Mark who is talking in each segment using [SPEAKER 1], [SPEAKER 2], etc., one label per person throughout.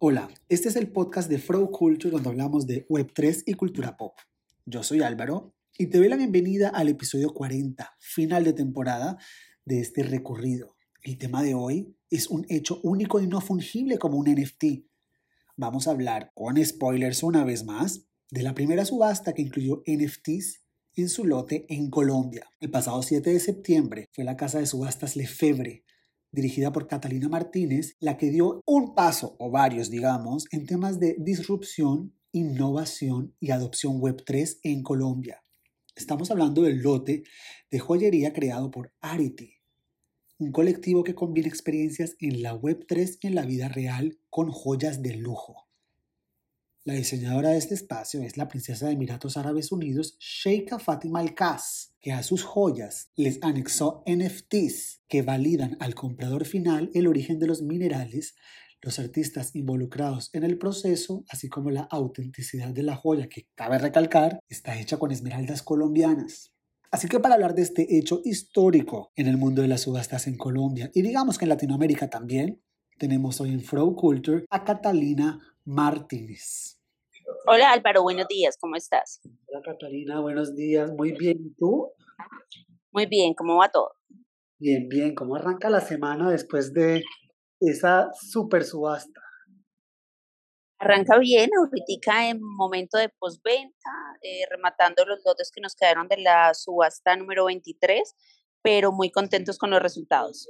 [SPEAKER 1] Hola, este es el podcast de Flow Culture donde hablamos de Web3 y cultura pop. Yo soy Álvaro y te doy la bienvenida al episodio 40, final de temporada de este recorrido. El tema de hoy es un hecho único y no fungible como un NFT. Vamos a hablar con spoilers una vez más de la primera subasta que incluyó NFTs en su lote en Colombia. El pasado 7 de septiembre fue la casa de subastas Lefebvre, dirigida por Catalina Martínez, la que dio un paso, o varios digamos, en temas de disrupción, innovación y adopción Web3 en Colombia. Estamos hablando del lote de joyería creado por Arity, un colectivo que combina experiencias en la Web3 y en la vida real con joyas de lujo. La diseñadora de este espacio es la princesa de Emiratos Árabes Unidos, Sheikha Fatima Al-Qas, que a sus joyas les anexó NFTs que validan al comprador final el origen de los minerales, los artistas involucrados en el proceso, así como la autenticidad de la joya, que cabe recalcar, está hecha con esmeraldas colombianas. Así que para hablar de este hecho histórico en el mundo de las subastas en Colombia y digamos que en Latinoamérica también, tenemos hoy en Flow Culture a Catalina Martínez.
[SPEAKER 2] Hola Álvaro, buenos días, ¿cómo estás?
[SPEAKER 1] Hola Catalina, buenos días, muy bien, ¿y tú?
[SPEAKER 2] Muy bien, ¿cómo va todo?
[SPEAKER 1] Bien, bien, ¿cómo arranca la semana después de esa super subasta?
[SPEAKER 2] Arranca bien, ahorita en momento de postventa, eh, rematando los lotes que nos quedaron de la subasta número 23, pero muy contentos con los resultados.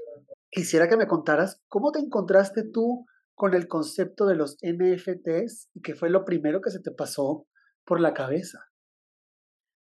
[SPEAKER 1] Quisiera que me contaras cómo te encontraste tú con el concepto de los NFTs y qué fue lo primero que se te pasó por la cabeza?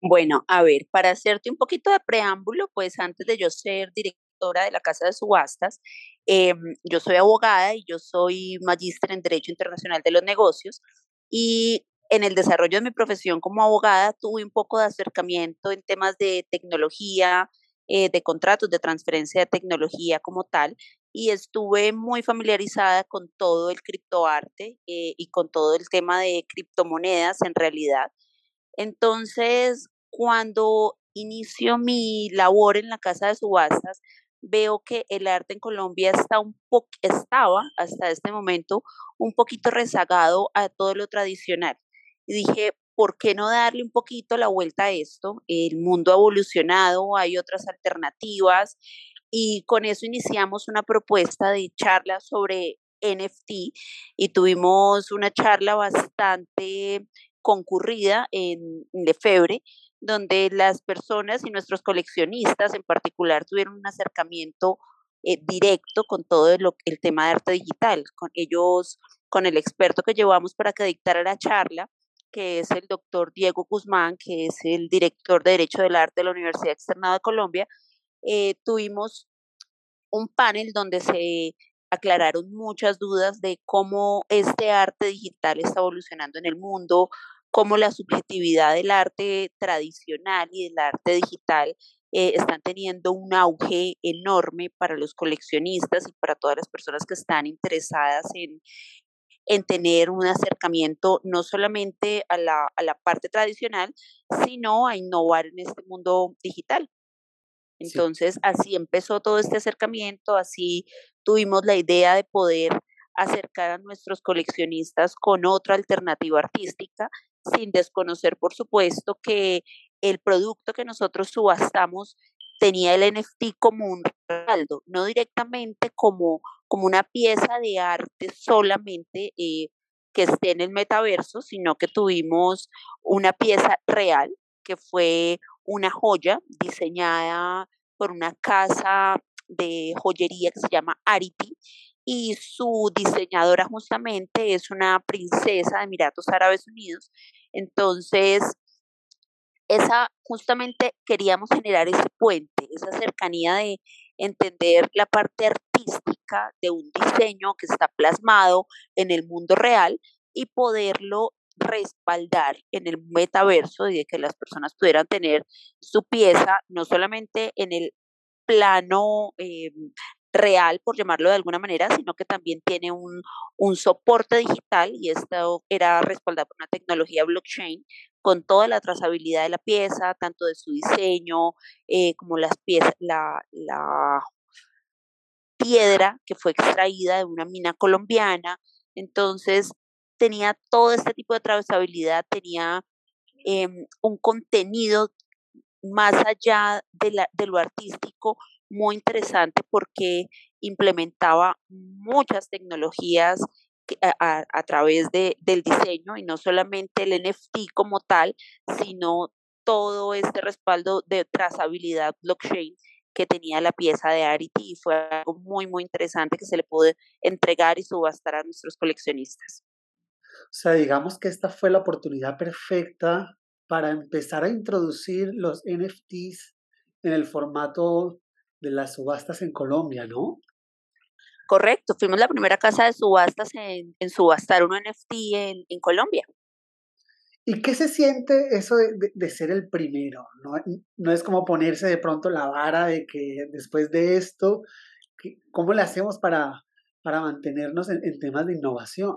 [SPEAKER 2] Bueno, a ver, para hacerte un poquito de preámbulo, pues antes de yo ser directora de la Casa de Subastas, em, yo soy abogada y yo soy magíster en Derecho Internacional de los Negocios y en el desarrollo de mi profesión como abogada tuve un poco de acercamiento en temas de tecnología, eh, de contratos de transferencia de tecnología como tal, y estuve muy familiarizada con todo el criptoarte eh, y con todo el tema de criptomonedas en realidad. Entonces, cuando inicio mi labor en la casa de subastas, veo que el arte en Colombia está un estaba hasta este momento un poquito rezagado a todo lo tradicional. Y dije, ¿por qué no darle un poquito la vuelta a esto? El mundo ha evolucionado, hay otras alternativas, y con eso iniciamos una propuesta de charla sobre NFT y tuvimos una charla bastante concurrida en Lefebvre, donde las personas y nuestros coleccionistas en particular tuvieron un acercamiento eh, directo con todo el, el, tema de arte digital, con ellos, con el experto que llevamos para que dictara la charla, que es el doctor Diego Guzmán, que es el director de Derecho del Arte de la Universidad Externada de Colombia, eh, tuvimos un panel donde se aclararon muchas dudas de cómo este arte digital está evolucionando en el mundo, cómo la subjetividad del arte tradicional y del arte digital eh, están teniendo un auge enorme para los coleccionistas y para todas las personas que están interesadas en, en tener un acercamiento no solamente a la, a la parte tradicional, sino a innovar en este mundo digital. Entonces, así empezó todo este acercamiento, así tuvimos la idea de poder acercar a nuestros coleccionistas con otra alternativa artística, sin desconocer, por supuesto, que el producto que nosotros subastamos tenía el NFT como un respaldo, no directamente como, como una pieza de arte solamente eh, que esté en el metaverso, sino que tuvimos una pieza real, que fue una joya diseñada por una casa de joyería que se llama Arity y su diseñadora justamente es una princesa de Emiratos Árabes Unidos. Entonces, esa justamente queríamos generar ese puente, esa cercanía de entender la parte artística de un diseño que está plasmado en el mundo real y poderlo respaldar en el metaverso y de que las personas pudieran tener su pieza no solamente en el plano eh, real, por llamarlo de alguna manera, sino que también tiene un, un soporte digital y esto era respaldado por una tecnología blockchain con toda la trazabilidad de la pieza, tanto de su diseño eh, como las piezas, la, la piedra que fue extraída de una mina colombiana, Entonces, tenía todo este tipo de trazabilidad, tenía em, un contenido más allá de, lo artístico muy interesante porque implementaba muchas tecnologías a, través de, del diseño y no solamente el NFT como tal, sino todo este respaldo de trazabilidad blockchain que tenía la pieza de Arity fue algo muy, muy interesante que se le pudo entregar y subastar a nuestros coleccionistas.
[SPEAKER 1] O sea, digamos que esta fue la oportunidad perfecta para empezar a introducir los NFTs en el formato de las subastas en Colombia, ¿no?
[SPEAKER 2] Correcto, fuimos la primera casa de subastas en, en subastar un NFT en, en, Colombia.
[SPEAKER 1] ¿Y qué se siente eso de, de, ser el primero? ¿no? no es como ponerse de pronto la vara de que después de esto, ¿cómo le hacemos para, para mantenernos en, en temas de innovación?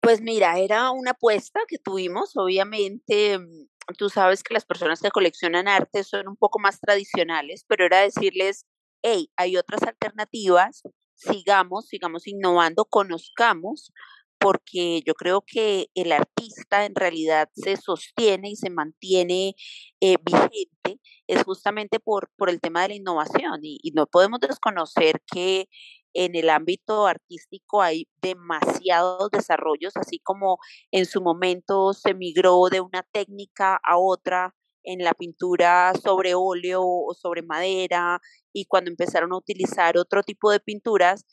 [SPEAKER 2] Pues mira, era una apuesta que tuvimos, obviamente mm, tú sabes que las personas que coleccionan arte son un poco más tradicionales, pero era decirles, hey, hay otras alternativas, sigamos, sigamos innovando, conozcamos, porque yo creo que el artista en realidad se sostiene y se mantiene eh, vigente, es justamente por, por el tema de la innovación y, y no podemos desconocer que en el ámbito artístico hay demasiados desarrollos, así como en su momento se migró de una técnica a otra en la pintura sobre óleo o sobre madera y cuando empezaron a utilizar otro tipo de pinturas,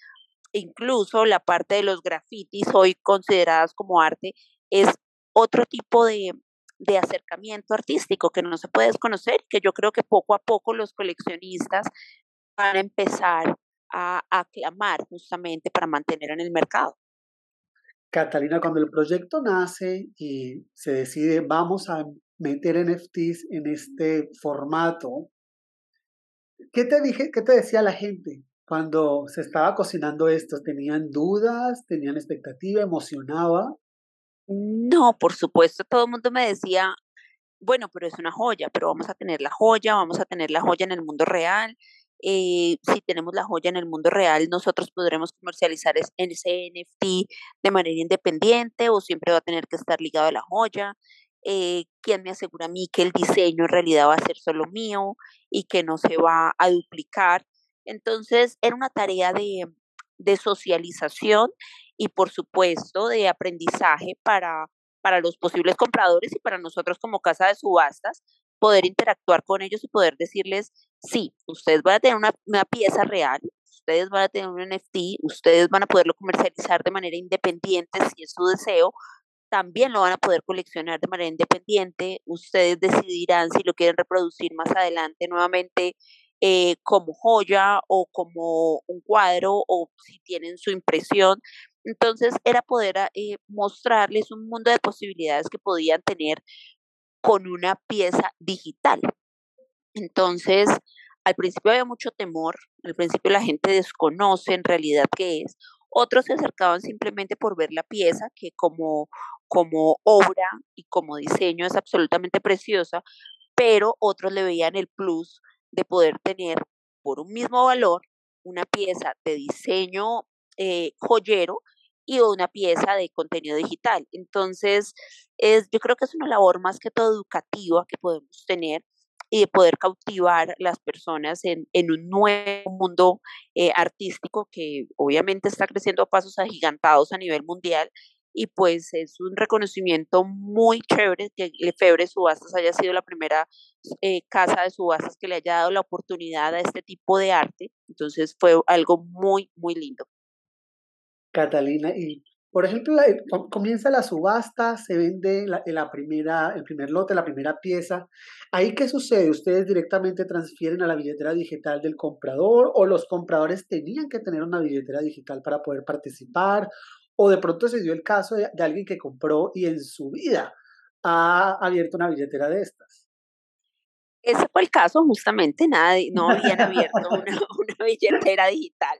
[SPEAKER 2] incluso la parte de los grafitis hoy consideradas como arte es otro tipo de, de acercamiento artístico que no se puede desconocer, que yo creo que poco a poco los coleccionistas van a empezar a, aclamar justamente para mantener en el mercado.
[SPEAKER 1] Catalina, cuando el proyecto nace y se decide vamos a meter NFTs en este formato, ¿qué te, dije, qué te decía la gente cuando se estaba cocinando esto? ¿Tenían dudas? ¿Tenían expectativa? ¿Emocionaba?
[SPEAKER 2] No, por supuesto, todo el mundo me decía, bueno, pero es una joya, pero vamos a tener la joya, vamos a tener la joya en el mundo real, eh, si tenemos la joya en el mundo real, nosotros podremos comercializar ese NFT de manera independiente o siempre va a tener que estar ligado a la joya. Eh, ¿Quién me asegura a mí que el diseño en realidad va a ser solo mío y que no se va a duplicar? Entonces, era una tarea de, de socialización y, por supuesto, de aprendizaje para, para los posibles compradores y para nosotros como casa de subastas, poder interactuar con ellos y poder decirles, sí, ustedes van a tener una, una pieza real, ustedes van a tener un NFT, ustedes van a poderlo comercializar de manera independiente si es su deseo, también lo van a poder coleccionar de manera independiente, ustedes decidirán si lo quieren reproducir más adelante nuevamente eh, como joya o como un cuadro o si tienen su impresión. Entonces era poder eh, mostrarles un mundo de posibilidades que podían tener con una pieza digital. Entonces, al principio había mucho temor, al principio la gente desconoce en realidad qué es. Otros se acercaban simplemente por ver la pieza, que como, como obra y como diseño es absolutamente preciosa, pero otros le veían el plus de poder tener por un mismo valor una pieza de diseño eh, joyero y una pieza de contenido digital. Entonces, es, yo creo que es una labor más que todo educativa que podemos tener y de poder cautivar las personas en, en un nuevo mundo eh, artístico que obviamente está creciendo a pasos agigantados a nivel mundial y pues es un reconocimiento muy chévere que Lefebvre Subastas haya sido la primera eh, casa de subastas que le haya dado la oportunidad a este tipo de arte. Entonces fue algo muy, muy lindo.
[SPEAKER 1] Catalina, y por ejemplo, comienza la subasta, se vende la, la, primera, el primer lote, la primera pieza. ¿Ahí qué sucede? ¿Ustedes directamente transfieren a la billetera digital del comprador o los compradores tenían que tener una billetera digital para poder participar? ¿O de pronto se dio el caso de, de alguien que compró y en su vida ha abierto una billetera de estas?
[SPEAKER 2] Ese fue el caso, justamente, nada, no habían abierto una, una billetera digital.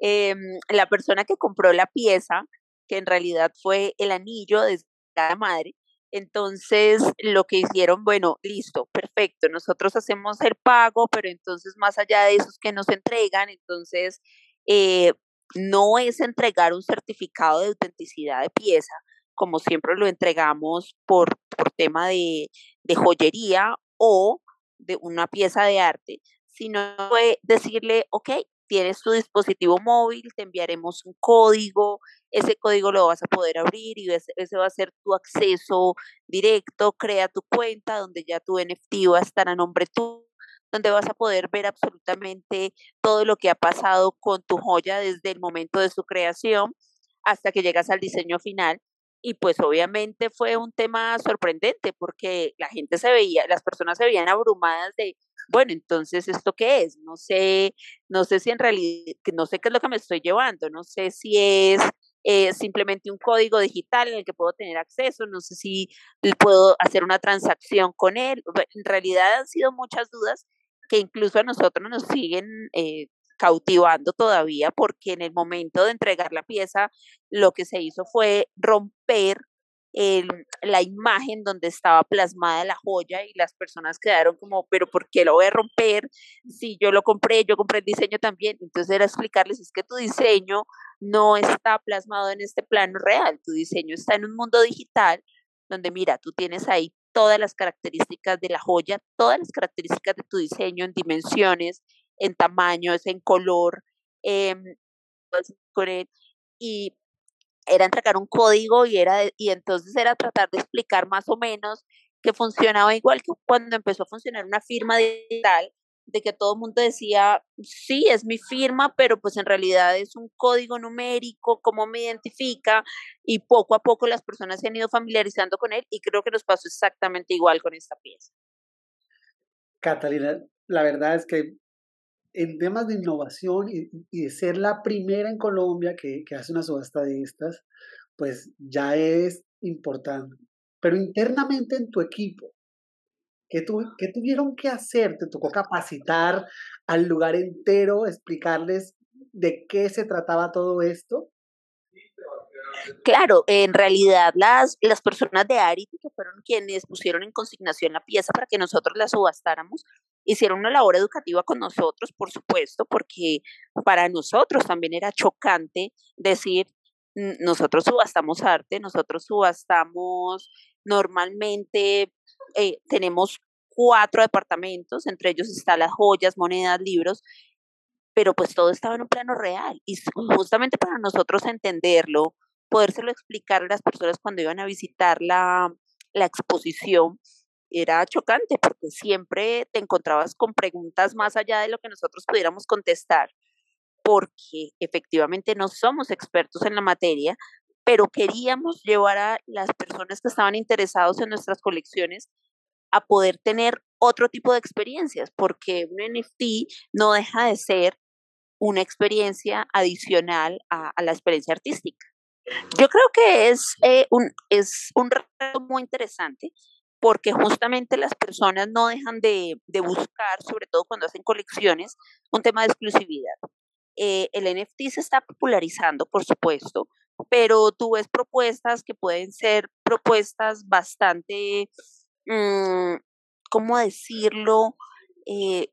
[SPEAKER 2] Eh, la persona que compró la pieza que en realidad fue el anillo de cada madre. Entonces, lo que hicieron, bueno, listo, perfecto, nosotros hacemos el pago, pero entonces más allá de esos que nos entregan, entonces eh, no es entregar un certificado de autenticidad de pieza, como siempre lo entregamos por, por tema de, de joyería o de una pieza de arte, sino decirle, ok, tienes tu dispositivo móvil, te enviaremos un código, ese código lo vas a poder abrir y ese va a ser tu acceso directo, crea tu cuenta donde ya tu NFT va a estar a nombre tuyo, donde vas a poder ver absolutamente todo lo que ha pasado con tu joya desde el momento de su creación hasta que llegas al diseño final. Y pues obviamente fue un tema sorprendente porque la gente se veía, las personas se veían abrumadas de, bueno, entonces, ¿esto qué es? No sé, no sé si en realidad, no sé qué es lo que me estoy llevando, no sé si es eh, simplemente un código digital en el que puedo tener acceso, no sé si puedo hacer una transacción con él. En realidad han sido muchas dudas que incluso a nosotros nos siguen eh, cautivando todavía porque en el momento de entregar la pieza lo que se hizo fue romper la imagen donde estaba plasmada la joya y las personas quedaron como, pero ¿por qué lo voy a romper? Si yo lo compré, yo compré el diseño también. Entonces era explicarles, es que tu diseño no está plasmado en este plano real, tu diseño está en un mundo digital donde mira, tú tienes ahí todas las características de la joya, todas las características de tu diseño en dimensiones, en tamaños, en color, eh, y era entregar un código y era y entonces era tratar de explicar más o menos que funcionaba igual que cuando empezó a funcionar una firma digital de que todo el mundo decía, sí, es mi firma, pero pues en realidad es un código numérico, cómo me identifica, y poco a poco las personas se han ido familiarizando con él y creo que nos pasó exactamente igual con esta pieza.
[SPEAKER 1] Catalina, la verdad es que en temas de innovación y, de ser la primera en Colombia que, hace una subasta de estas, pues ya es importante. Pero internamente en tu equipo, ¿qué, tu, ¿qué tuvieron que hacer? ¿Te tocó capacitar al lugar entero, explicarles de qué se trataba todo esto?
[SPEAKER 2] Claro, en realidad las, las personas de Arity, que fueron quienes pusieron en consignación la pieza para que nosotros la subastáramos, hicieron una labor educativa con nosotros, por supuesto, porque para nosotros también era chocante decir, nosotros subastamos arte, nosotros subastamos normalmente, eh, tenemos cuatro departamentos, entre ellos están las joyas, monedas, libros, pero pues todo estaba en un plano real y justamente para nosotros entenderlo, podérselo explicar a las personas cuando iban a visitar la, la exposición, era chocante porque siempre te encontrabas con preguntas más allá de lo que nosotros pudiéramos contestar, porque efectivamente no somos expertos en la materia, pero queríamos llevar a las personas que estaban interesados en nuestras colecciones a poder tener otro tipo de experiencias, porque un NFT no deja de ser una experiencia adicional a, la experiencia artística. Yo creo que es, eh, un, es un reto muy interesante porque justamente las personas no dejan de, buscar, sobre todo cuando hacen colecciones, un tema de exclusividad. Eh, el NFT se está popularizando, por supuesto, pero tú ves propuestas que pueden ser propuestas bastante, mm, ¿cómo decirlo? Eh,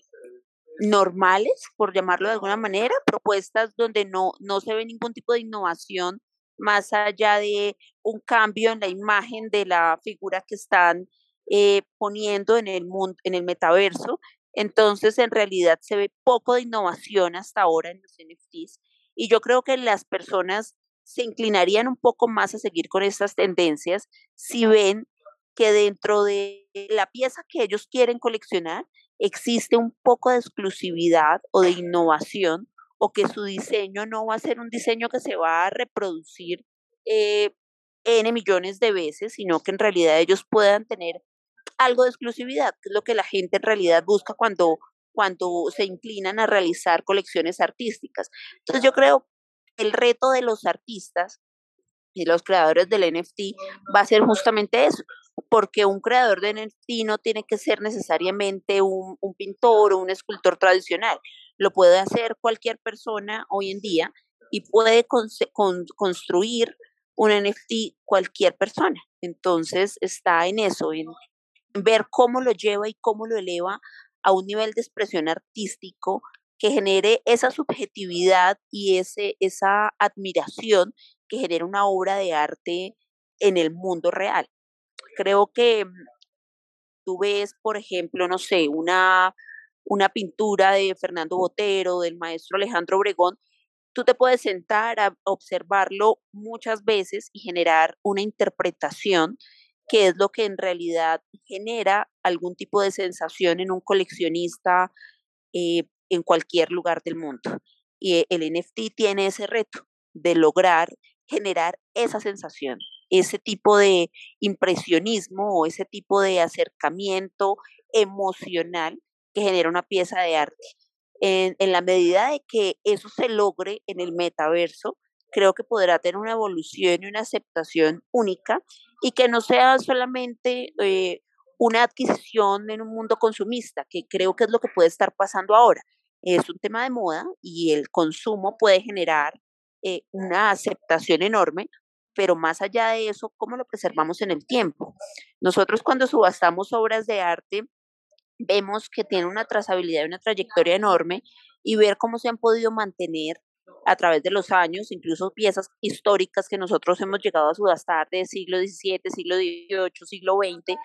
[SPEAKER 2] normales, por llamarlo de alguna manera, propuestas donde no, no se ve ningún tipo de innovación más allá de un cambio en la imagen de la figura que están eh, poniendo en el, mundo, en el metaverso. Entonces, en realidad se ve poco de innovación hasta ahora en los NFTs. Y yo creo que las personas se inclinarían un poco más a seguir con estas tendencias si ven que dentro de la pieza que ellos quieren coleccionar existe un poco de exclusividad o de innovación o que su diseño no va a ser un diseño que se va a reproducir eh, N millones de veces, sino que en realidad ellos puedan tener algo de exclusividad, que es lo que la gente en realidad busca cuando, cuando se inclinan a realizar colecciones artísticas. Entonces yo creo que el reto de los artistas y los creadores del NFT va a ser justamente eso, porque un creador de NFT no tiene que ser necesariamente un, un pintor o un escultor tradicional lo puede hacer cualquier persona hoy en día y puede construir un NFT cualquier persona. Entonces está en eso, en ver cómo lo lleva y cómo lo eleva a un nivel de expresión artístico que genere esa subjetividad y ese, esa admiración que genera una obra de arte en el mundo real. Creo que mm, tú ves, por ejemplo, no sé, una, una pintura de Fernando Botero, del maestro Alejandro Obregón, tú te puedes sentar a observarlo muchas veces y generar una interpretación que es lo que en realidad genera algún tipo de sensación en un coleccionista eh, en cualquier lugar del mundo. Y el NFT tiene ese reto de lograr generar esa sensación, ese tipo de impresionismo o ese tipo de acercamiento emocional que genera una pieza de arte. En, la medida de que eso se logre en el metaverso, creo que podrá tener una evolución y una aceptación única y que no sea solamente eh, una adquisición en un mundo consumista, que creo que es lo que puede estar pasando ahora. Es un tema de moda y el consumo puede generar eh, una aceptación enorme, pero más allá de eso, ¿cómo lo preservamos en el tiempo? Nosotros cuando subastamos obras de arte, vemos que tiene una trazabilidad y una trayectoria enorme y ver cómo se han podido mantener a través de los años, incluso piezas históricas que nosotros hemos llegado a subastar de siglo XVII, siglo XVIII, siglo XX,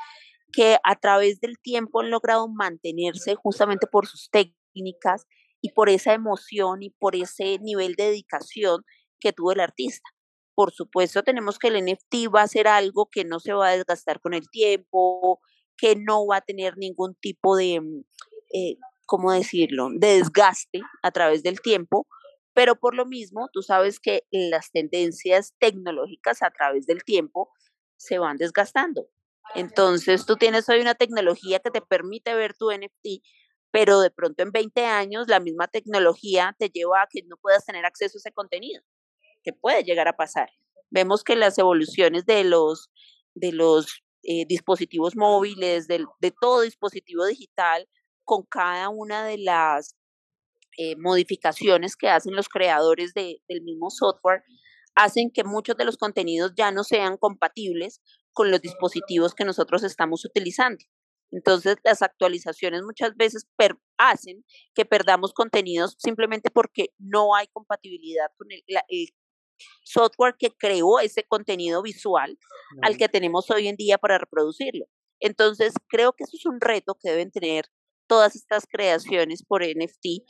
[SPEAKER 2] que a través del tiempo han logrado mantenerse justamente por sus técnicas y por esa emoción y por ese nivel de dedicación que tuvo el artista. Por supuesto, tenemos que el NFT va a ser algo que no se va a desgastar con el tiempo, que no va a tener ningún tipo de, mm, eh, ¿cómo decirlo?, de desgaste a través del tiempo, pero por lo mismo, tú sabes que las tendencias tecnológicas a través del tiempo se van desgastando. Entonces, tú tienes hoy una tecnología que te permite ver tu NFT, pero de pronto en 20 años la misma tecnología te lleva a que no puedas tener acceso a ese contenido, que puede llegar a pasar. Vemos que las evoluciones de los, de los eh, dispositivos móviles, de, de todo dispositivo digital, con cada una de las eh, modificaciones que hacen los creadores del mismo software hacen que muchos de los contenidos ya no sean compatibles con los dispositivos que nosotros estamos utilizando. Entonces, las actualizaciones muchas veces hacen que perdamos contenidos simplemente porque no hay compatibilidad con el, software que creó ese contenido visual al que tenemos hoy en día para reproducirlo. Entonces, creo que eso es un reto que deben tener todas estas creaciones por NFT,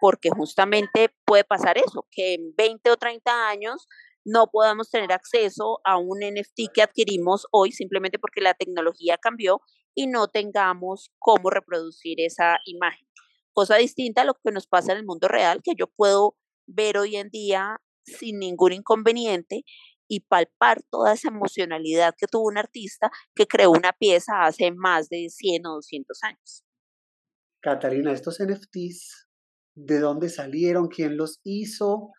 [SPEAKER 2] porque justamente puede pasar eso, que en 20 o 30 años no podamos tener acceso a un NFT que adquirimos hoy simplemente porque la tecnología cambió y no tengamos cómo reproducir esa imagen. Cosa distinta a lo que nos pasa en el mundo real, que yo puedo ver hoy en día sin ningún inconveniente y palpar toda esa emocionalidad que tuvo un artista que creó una pieza hace más de 100 o 200 años.
[SPEAKER 1] Catalina, estos NFTs, ¿de dónde salieron? ¿Quién los hizo?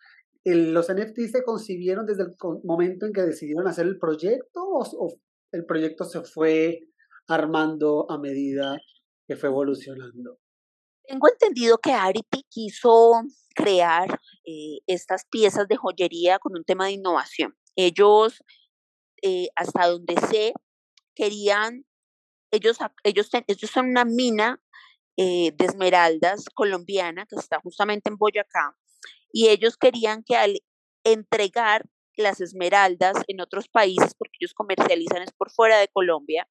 [SPEAKER 1] ¿Los NFTs se concibieron desde el momento en que decidieron hacer el proyecto o, el proyecto se fue armando a medida que fue evolucionando?
[SPEAKER 2] Tengo entendido que Ariti quiso crear eh, estas piezas de joyería con un tema de innovación. Ellos, eh, hasta donde sé, querían, ellos, ellos, ellos son una mina eh, de esmeraldas colombiana que está justamente en Boyacá y ellos querían que al entregar las esmeraldas en otros países, porque ellos comercializan es por fuera de Colombia,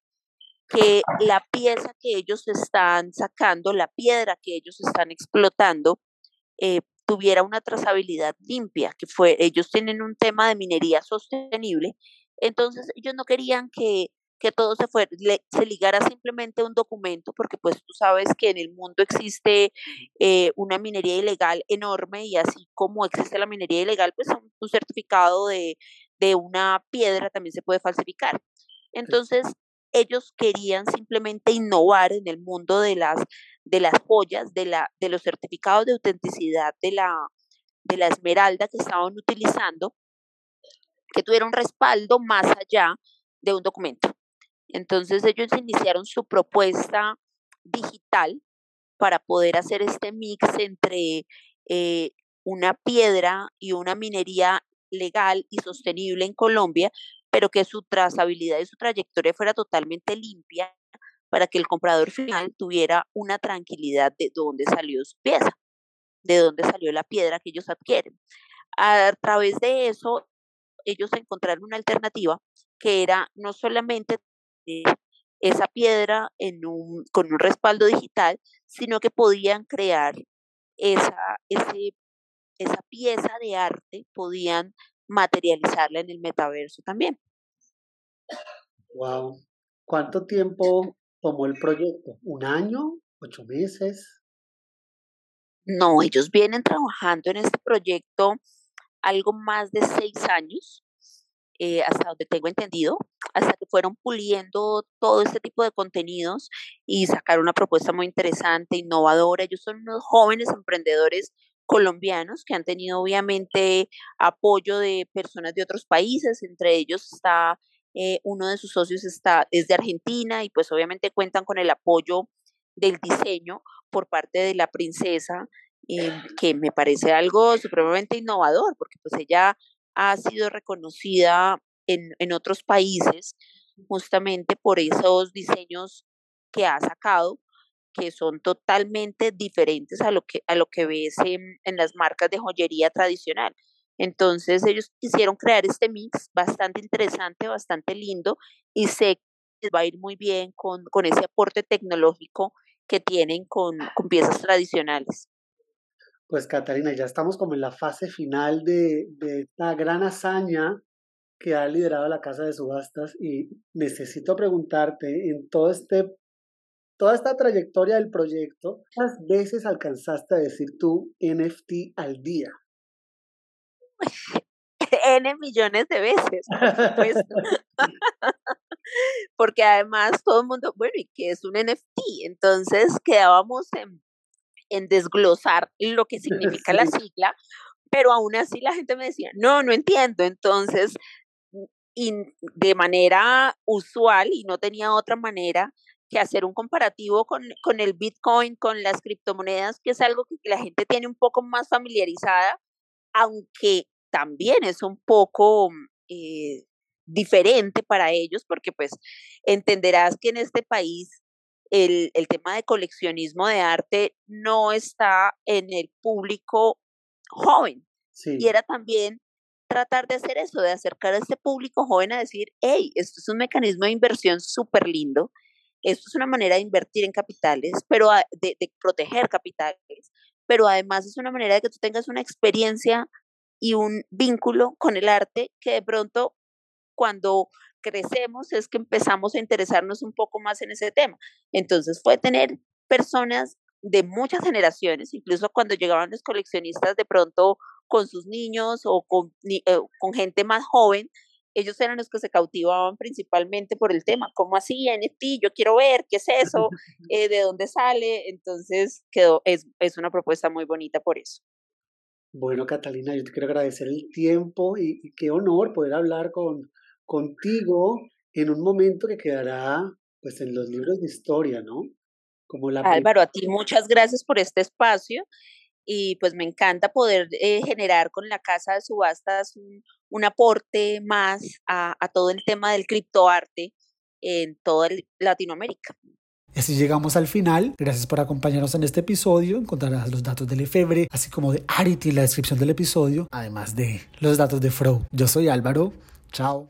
[SPEAKER 2] que la pieza que ellos están sacando, la piedra que ellos están explotando, eh, tuviera una trazabilidad limpia, que fue, ellos tienen un tema de minería sostenible, entonces ellos no querían que que todo se, fue, se ligara simplemente a un documento, porque pues tú sabes que en el mundo existe eh, una minería ilegal enorme y así como existe la minería ilegal, pues un, certificado de, de una piedra también se puede falsificar. Entonces, ellos querían simplemente innovar en el mundo de las, de las joyas, de, la, de los certificados de autenticidad de la, de la esmeralda que estaban utilizando, que tuviera un respaldo más allá de un documento. Entonces ellos iniciaron su propuesta digital para poder hacer este mix entre eh, una piedra y una minería legal y sostenible en Colombia, pero que su trazabilidad y su trayectoria fuera totalmente limpia para que el comprador final tuviera una tranquilidad de dónde salió su pieza. de dónde salió la piedra que ellos adquieren. A través de eso, ellos encontraron una alternativa que era no solamente esa piedra en un, con un respaldo digital, sino que podían crear esa, esa pieza de arte, podían materializarla en el metaverso también.
[SPEAKER 1] Wow. ¿Cuánto tiempo tomó el proyecto? ¿Un año? ¿Ocho meses?
[SPEAKER 2] No, ellos vienen trabajando en este proyecto algo más de seis años, eh, hasta donde tengo entendido, hasta que fueron puliendo todo este tipo de contenidos y sacaron una propuesta muy interesante, innovadora. Ellos son unos jóvenes emprendedores colombianos que han tenido obviamente apoyo de personas de otros países, entre ellos está eh, uno de sus socios está, es de Argentina y pues obviamente cuentan con el apoyo del diseño por parte de la princesa, eh, que me parece algo supremamente innovador, porque pues ella ha sido reconocida en, en otros países justamente por esos diseños que ha sacado que son totalmente diferentes a lo que, a lo que ves en, en las marcas de joyería tradicional. Entonces ellos quisieron crear este mix bastante interesante, bastante lindo y sé que va a ir muy bien con, con ese aporte tecnológico que tienen con, con, piezas tradicionales.
[SPEAKER 1] Pues Catalina, ya estamos como en la fase final de, de esta gran hazaña que ha liderado la Casa de Subastas y necesito preguntarte en todo este, toda esta trayectoria del proyecto, ¿cuántas veces alcanzaste a decir tú NFT al día?
[SPEAKER 2] N millones de veces, por supuesto. Porque además todo el mundo, bueno, ¿y qué es un NFT? Entonces quedábamos en, en desglosar lo que significa la sigla, pero aún así la gente me decía, no, no entiendo. Entonces, y de manera usual, y no tenía otra manera que hacer un comparativo con, con el Bitcoin, con las criptomonedas, que es algo que la gente tiene un poco más familiarizada, aunque también es un poco eh, diferente para ellos, porque pues entenderás que en este país el, el, tema de coleccionismo de arte no está en el público joven. Y era también tratar de hacer eso, de acercar a este público joven a decir, hey, esto es un mecanismo de inversión súper lindo, esto es una manera de invertir en capitales, pero de, proteger capitales, pero además es una manera de que tú tengas una experiencia y un vínculo con el arte que de pronto cuando crecemos es que empezamos a interesarnos un poco más en ese tema. Entonces fue tener personas de muchas generaciones, incluso cuando llegaban los coleccionistas de pronto con sus niños o con, eh, con gente más joven, ellos eran los que se cautivaban principalmente por el tema, ¿cómo así NFT? Yo quiero ver, ¿qué es eso? Eh, ¿De dónde sale? Entonces quedó, es, es una propuesta muy bonita por eso.
[SPEAKER 1] Bueno, Catalina, yo te quiero agradecer el tiempo y, qué honor poder hablar con, contigo en un momento que quedará pues en los libros de historia, ¿no?
[SPEAKER 2] Como la Álvaro, a ti muchas gracias por este espacio y pues me encanta poder eh, generar con la casa de subastas un, un aporte más a, a, todo el tema del criptoarte en toda Latinoamérica.
[SPEAKER 1] Así llegamos al final. Gracias por acompañarnos en este episodio. Encontrarás los datos del Efebre, así como de Arity en la descripción del episodio, además de los datos de Fro. Yo soy Álvaro. Chao.